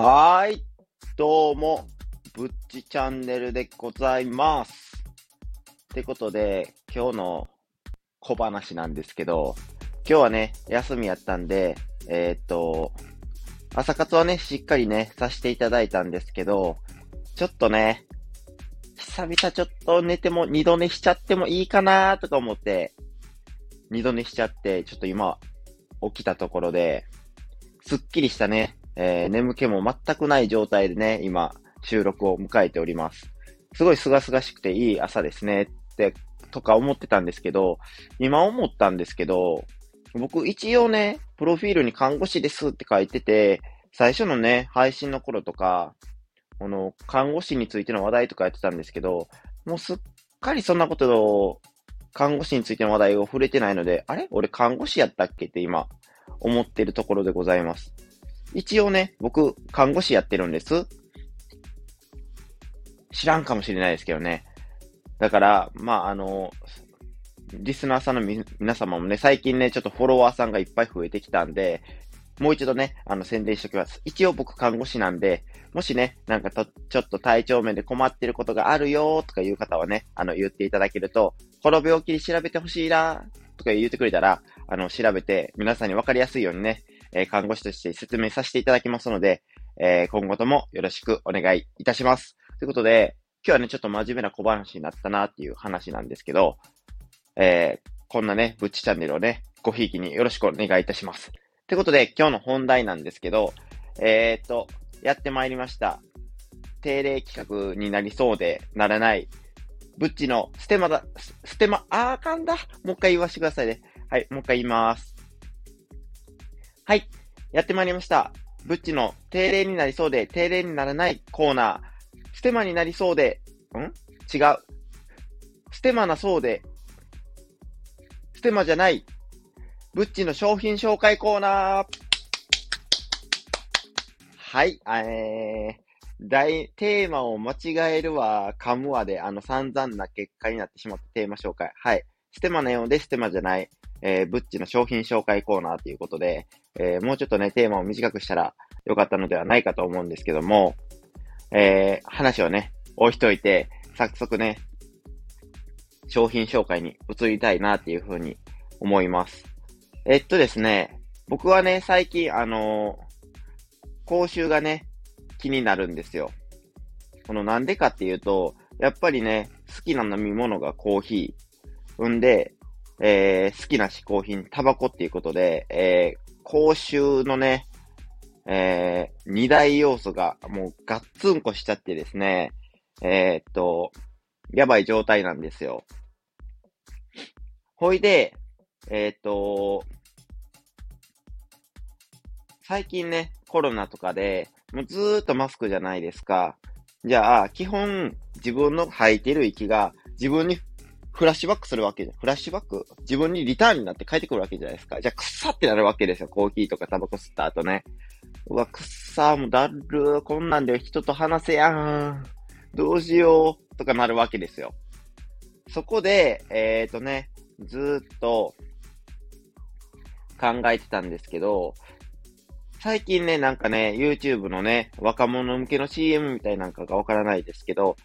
はーい。どうも、ぶっちチャンネルでございます。ってことで、今日の小話なんですけど、今日はね、休みやったんで、えーっと、朝活はね、しっかりね、させていただいたんですけど、ちょっとね、久々ちょっと寝ても、二度寝しちゃってもいいかなとか思って、二度寝しちゃって、ちょっと今、起きたところで、すっきりしたね、えー眠気も全くない状態でね、今、収録を迎えております。すごい清々しくていい朝ですね、って、とか思ってたんですけど、今思ったんですけど、僕一応ね、プロフィールに看護師ですって書いてて、最初のね、配信の頃とか、この、看護師についての話題とかやってたんですけど、もうすっかりそんなことを、看護師についての話題を触れてないので、あれ？俺看護師やったっけ？って今、思ってるところでございます。一応ね、僕、看護師やってるんです。知らんかもしれないですけどね。だから、まあ、あの、リスナーさんのみ皆様もね、最近ね、ちょっとフォロワーさんがいっぱい増えてきたんで、もう一度ね、あの、宣伝しておきます。一応僕看護師なんで、もしね、なんかと、ちょっと体調面で困ってることがあるよとかいう方はね、あの、言っていただけると、この病気に調べてほしいなとか言ってくれたら、あの、調べて、皆さんに分かりやすいようにね、え看護師として説明させていただきますので、え今後ともよろしくお願いいたします。ということで、今日はね、ちょっと真面目な小話になったなっていう話なんですけど、えーこんなね、ぶっちチャンネルをね、ごひいきによろしくお願いいたします。ということで、今日の本題なんですけど、えー、っと、やってまいりました。定例企画になりそうで、ならない、ブッチのステマだ、ステマ、あーかんだ。もう一回言わせてくださいね。はい、もう一回言います。はい、やってまいりました。ブッチの定例になりそうで、定例にならないコーナー。ステマになりそうで、ん？違う。ステマなそうで、ステマじゃない。ブッチの商品紹介コーナー。はい、えー、大、テーマを間違えるわ、噛むわで、あの、散々な結果になってしまったテーマ紹介。はい。ステマのようでステマじゃない、えー、ブッチの商品紹介コーナーということで、えー、もうちょっとね、テーマを短くしたらよかったのではないかと思うんですけども、えー、話をね、置いといて、早速ね、商品紹介に移りたいなっていうふうに思います。えっとですね、僕はね、最近、あのー講習がね、気になるんですよ。このなんでかっていうと、やっぱりね、好きな飲み物がコーヒー。んで、えー、好きな嗜好品、タバコっていうことで、えー、講習のね、えー、二大要素がもうガッツンコしちゃってですね、えー、っと、やばい状態なんですよ。ほいで、えー、っと、最近ね、コロナとかで、もうずーっとマスクじゃないですか。じゃあ、基本、自分の吐いてる息が、自分にフラッシュバックするわけじゃん、フラッシュバック？自分にリターンになって帰ってくるわけじゃないですか。じゃあ、くっさってなるわけですよ。コーヒーとかタバコ吸った後ね。うわ、くっさ、もうだるー、こんなんで人と話せやん。どうしよう、とかなるわけですよ。そこで、えーとね、ずっと考えてたんですけど、最近ね、なんかね、YouTube のね、若者向けの CM みたいなんかがわからないですけど、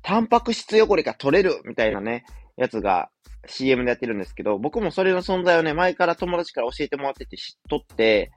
タンパク質汚れが取れるみたいなね、やつが CM でやってるんですけど、僕もそれの存在をね、前から友達から教えてもらってて知っとって、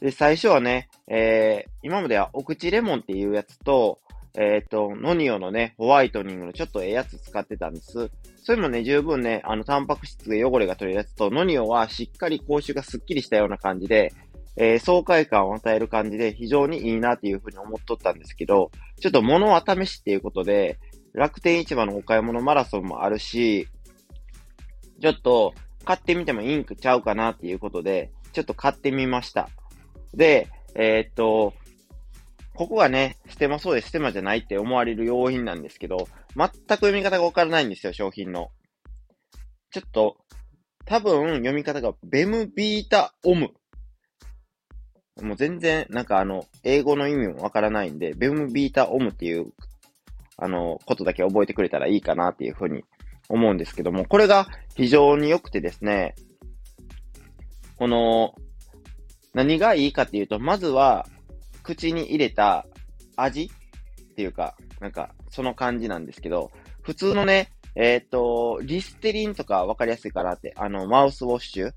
で、最初はね、えー、今まではお口レモンっていうやつと、えっ、と、ノニオのね、ホワイトニングのちょっとええやつ使ってたんです。それもね、十分ね、あの、タンパク質が汚れが取れるやつと、ノニオはしっかり口臭がスッキリしたような感じで、えー爽快感を与える感じで非常にいいなっていうふうに思っとったんですけど、ちょっと物は試しっていうことで、楽天市場のお買い物マラソンもあるし、ちょっと買ってみてもいいんちゃうかなっていうことで、ちょっと買ってみました。で、えーっと、ここがね、ステマそうでステマじゃないって思われる要因なんですけど、全く読み方がわからないんですよ、商品の。ちょっと、多分読み方がベムビータオム。もう全然、なんかあの、英語の意味もわからないんで、ベムビータオムっていう、あの、ことだけ覚えてくれたらいいかなっていうふうに思うんですけども、これが非常に良くてですね、この、何がいいかっていうと、まずは、口に入れた味っていうか、なんか、その感じなんですけど、普通のね、えっ、ー、と、リステリンとかわかりやすいかなって、あの、マウスウォッシュ、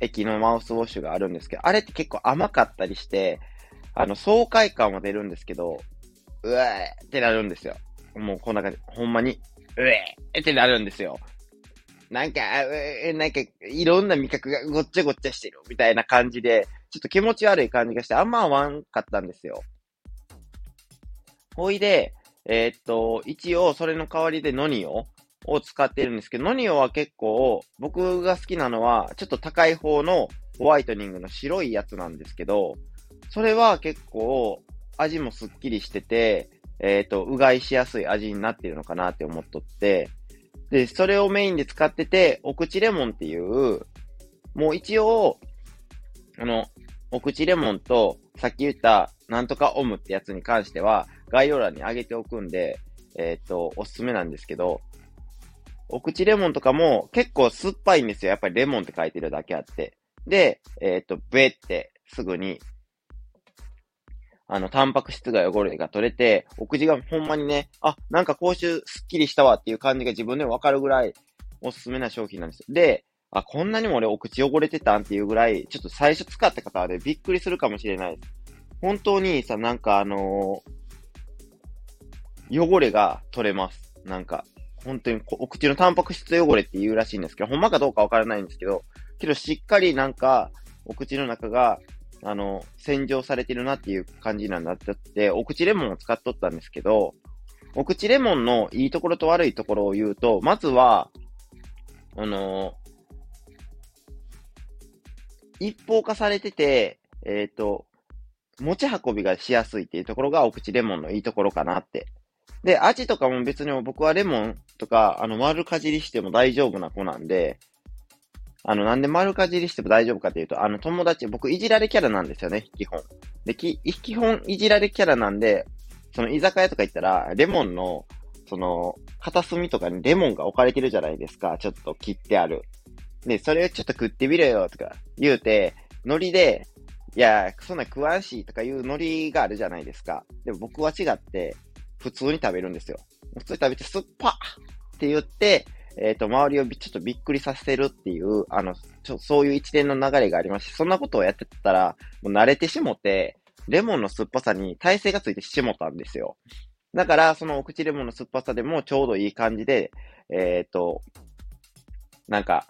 液のマウスウォッシュがあるんですけど、あれって結構甘かったりして、あの、爽快感は出るんですけど、うえってなるんですよ。もうこんな感じ、ほんまに、うえってなるんですよ。なんか、えなんか、いろんな味覚がごっちゃごっちゃしてるみたいな感じで、ちょっと気持ち悪い感じがして、あんま合わんかったんですよ。ほいで、えー、っと、一応それの代わりでノニオを使ってるんですけど、ノニオは結構、僕が好きなのは、ちょっと高い方のホワイトニングの白いやつなんですけど、それは結構、味もすっきりしてて、えっ、と、うがいしやすい味になってるのかなって思っとって、で、それをメインで使ってて、お口レモンっていう、もう一応、あの、お口レモンと、さっき言った、なんとかオムってやつに関しては、概要欄に上げておくんで、えっ、ー、と、おすすめなんですけど、お口レモンとかも結構酸っぱいんですよ。やっぱりレモンって書いてるだけあって。で、えっ、ー、と、べってすぐに、あの、タンパク質が汚れが取れて、お口がほんまにね、あ、なんか口臭すっきりしたわっていう感じが自分でもわかるぐらいおすすめな商品なんですよ。で、あ、こんなにも俺お口汚れてたんっていうぐらい、ちょっと最初使った方でびっくりするかもしれない。本当にさ、なんかあのー、汚れが取れます。なんか、本当にお口のタンパク質汚れって言うらしいんですけど、ほんまかどうかわからないんですけど、けどしっかりなんか、お口の中が、あの、洗浄されてるなっていう感じなんだって、お口レモンを使っとったんですけど、お口レモンのいいところと悪いところを言うと、まずは、あのー、一方化されてて、えっ、ー、と、持ち運びがしやすいっていうところがお口レモンのいいところかなって。で、味とかも別に僕はレモンとか、あの、丸かじりしても大丈夫な子なんで、あの、なんで丸かじりしても大丈夫かっていうと、あの、友達、僕、いじられキャラなんですよね、基本。で、き、基本、いじられキャラなんで、その、居酒屋とか行ったら、レモンの、その、片隅とかにレモンが置かれてるじゃないですか、ちょっと切ってある。で、それをちょっと食ってみろよ、とか言うて、ノリで、いや、そんな食わんし、とかいうノリがあるじゃないですか。でも僕は違って、普通に食べるんですよ。普通に食べて、酸っぱって言って、えっ、ー、と、周りをちょっとびっくりさせるっていう、あの、ちょそういう一連の流れがありまして、そんなことをやってたら、もう慣れてしもて、レモンの酸っぱさに耐性がついてしもたんですよ。だから、そのお口レモンの酸っぱさでもちょうどいい感じで、えっ、ー、と、なんか、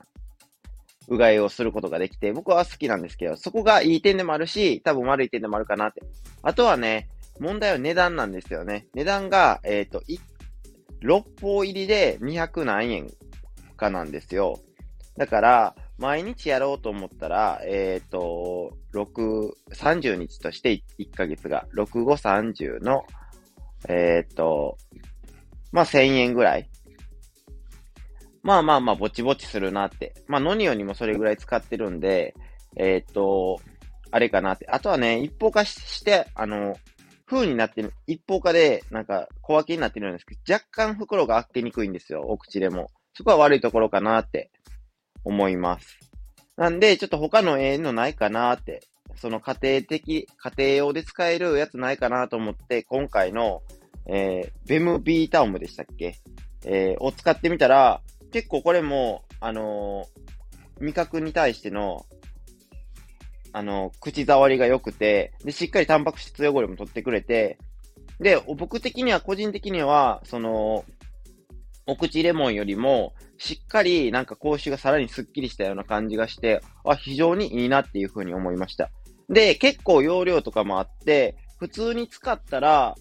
うがいをすることができて、僕は好きなんですけど、そこがいい点でもあるし、多分悪い点でもあるかなって。あとはね、問題は値段なんですよね。値段が、えっ、ー、と、6本入りで200何円かなんですよ。だから、毎日やろうと思ったら、えっ、ー、と、6、30日として1ヶ月が、6、5、30の、えっ、ー、と、まあ、1000円ぐらい。まあまあまあ、ぼちぼちするなって。まあ、ノニオにもそれぐらい使ってるんで、えっ、ー、と、あれかなって。あとはね、一方化して、あの、風になってる、一方化で、なんか、小分けになってるんですけど、若干袋が開けにくいんですよ、お口でも。そこは悪いところかなって思います。なんで、ちょっと他のえのないかなって、その家庭的、家庭用で使えるやつないかなと思って、今回の、えー、ベムビータオムでしたっけ？えー、を使ってみたら、結構これも、あのー、味覚に対してのあの、口触りが良くて、で、しっかりタンパク質汚れも取ってくれて、で、僕的には、個人的には、その、お口レモンよりも、しっかりなんか口臭がさらにスッキリしたような感じがして、あ、非常にいいなっていうふうに思いました。で、結構容量とかもあって、普通に使ったら、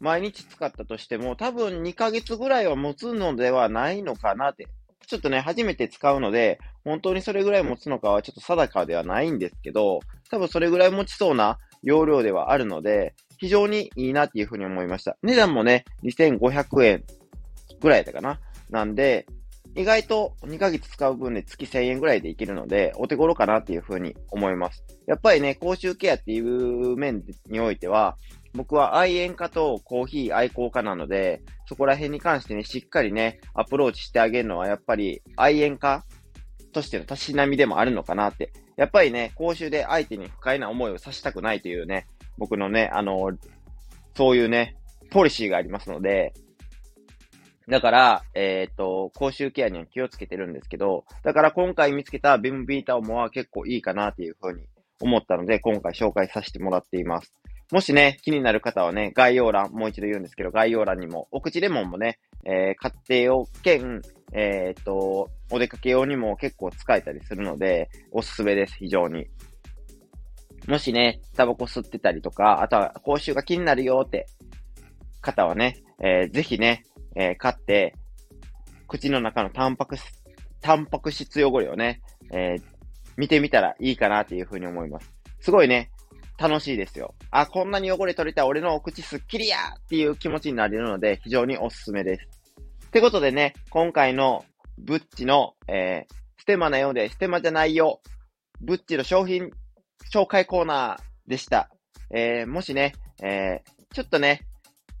毎日使ったとしても、多分2ヶ月ぐらいは持つのではないのかなって。ちょっとね、初めて使うので、本当にそれぐらい持つのかはちょっと定かではないんですけど、多分それぐらい持ちそうな容量ではあるので、非常にいいなっていうふうに思いました。値段もね、2500円ぐらいだかな。なんで、意外と2ヶ月使う分で月1000円ぐらいでいけるので、お手頃かなっていうふうに思います。やっぱりね、口臭ケアっていう面においては、僕は愛煙家とコーヒー愛好家なので、そこら辺に関してね、しっかりね、アプローチしてあげるのはやっぱり愛煙家としてのたしなみでもあるのかなって。やっぱりね、講習で相手に不快な思いをさせたくないというね、僕のね、あの、そういうね、ポリシーがありますので、だから、えっ、と、口臭ケアには気をつけてるんですけど、だから今回見つけたビムビータオモは結構いいかなっていうふうに思ったので、今回紹介させてもらっています。もしね、気になる方はね、概要欄、もう一度言うんですけど、概要欄にも、お口レモンもね、えー、買って用兼、えっ、と、お出かけ用にも結構使えたりするので、おすすめです、非常に。もしね、タバコ吸ってたりとか、あとは口臭が気になるよって方はね、えー、ぜひね、えー、買って、口の中のタンパク質、タンパク質汚れをね、えー、見てみたらいいかなっていうふうに思います。すごいね、楽しいですよ。あ、こんなに汚れ取れた俺のお口すっきりやっていう気持ちになれるので、非常におすすめです。ってことでね、今回のブッチの、えー、ステマなようで、ステマじゃないよ、ブッチの商品紹介コーナーでした。えー、もしね、えー、ちょっとね、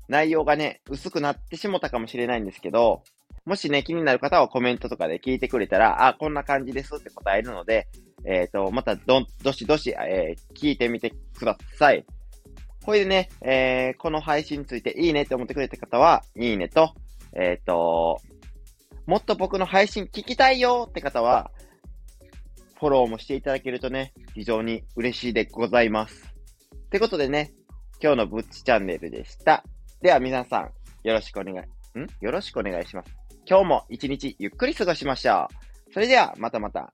内容がね、薄くなってしもたかもしれないんですけど、もしね、気になる方はコメントとかで聞いてくれたら、あ、こんな感じですって答えるので、えっ、ー、と、またど、どしどし、えー、聞いてみてください。これでね、えー、この配信についていいねって思ってくれた方は、いいねと、えっ、ー、と、もっと僕の配信聞きたいよって方は、フォローもしていただけるとね、非常に嬉しいでございます。ってことでね、今日のぶっちチャンネルでした。では皆さん、よろしくお願い、ん？よろしくお願いします。今日も一日ゆっくり過ごしましょう。それでは、またまた。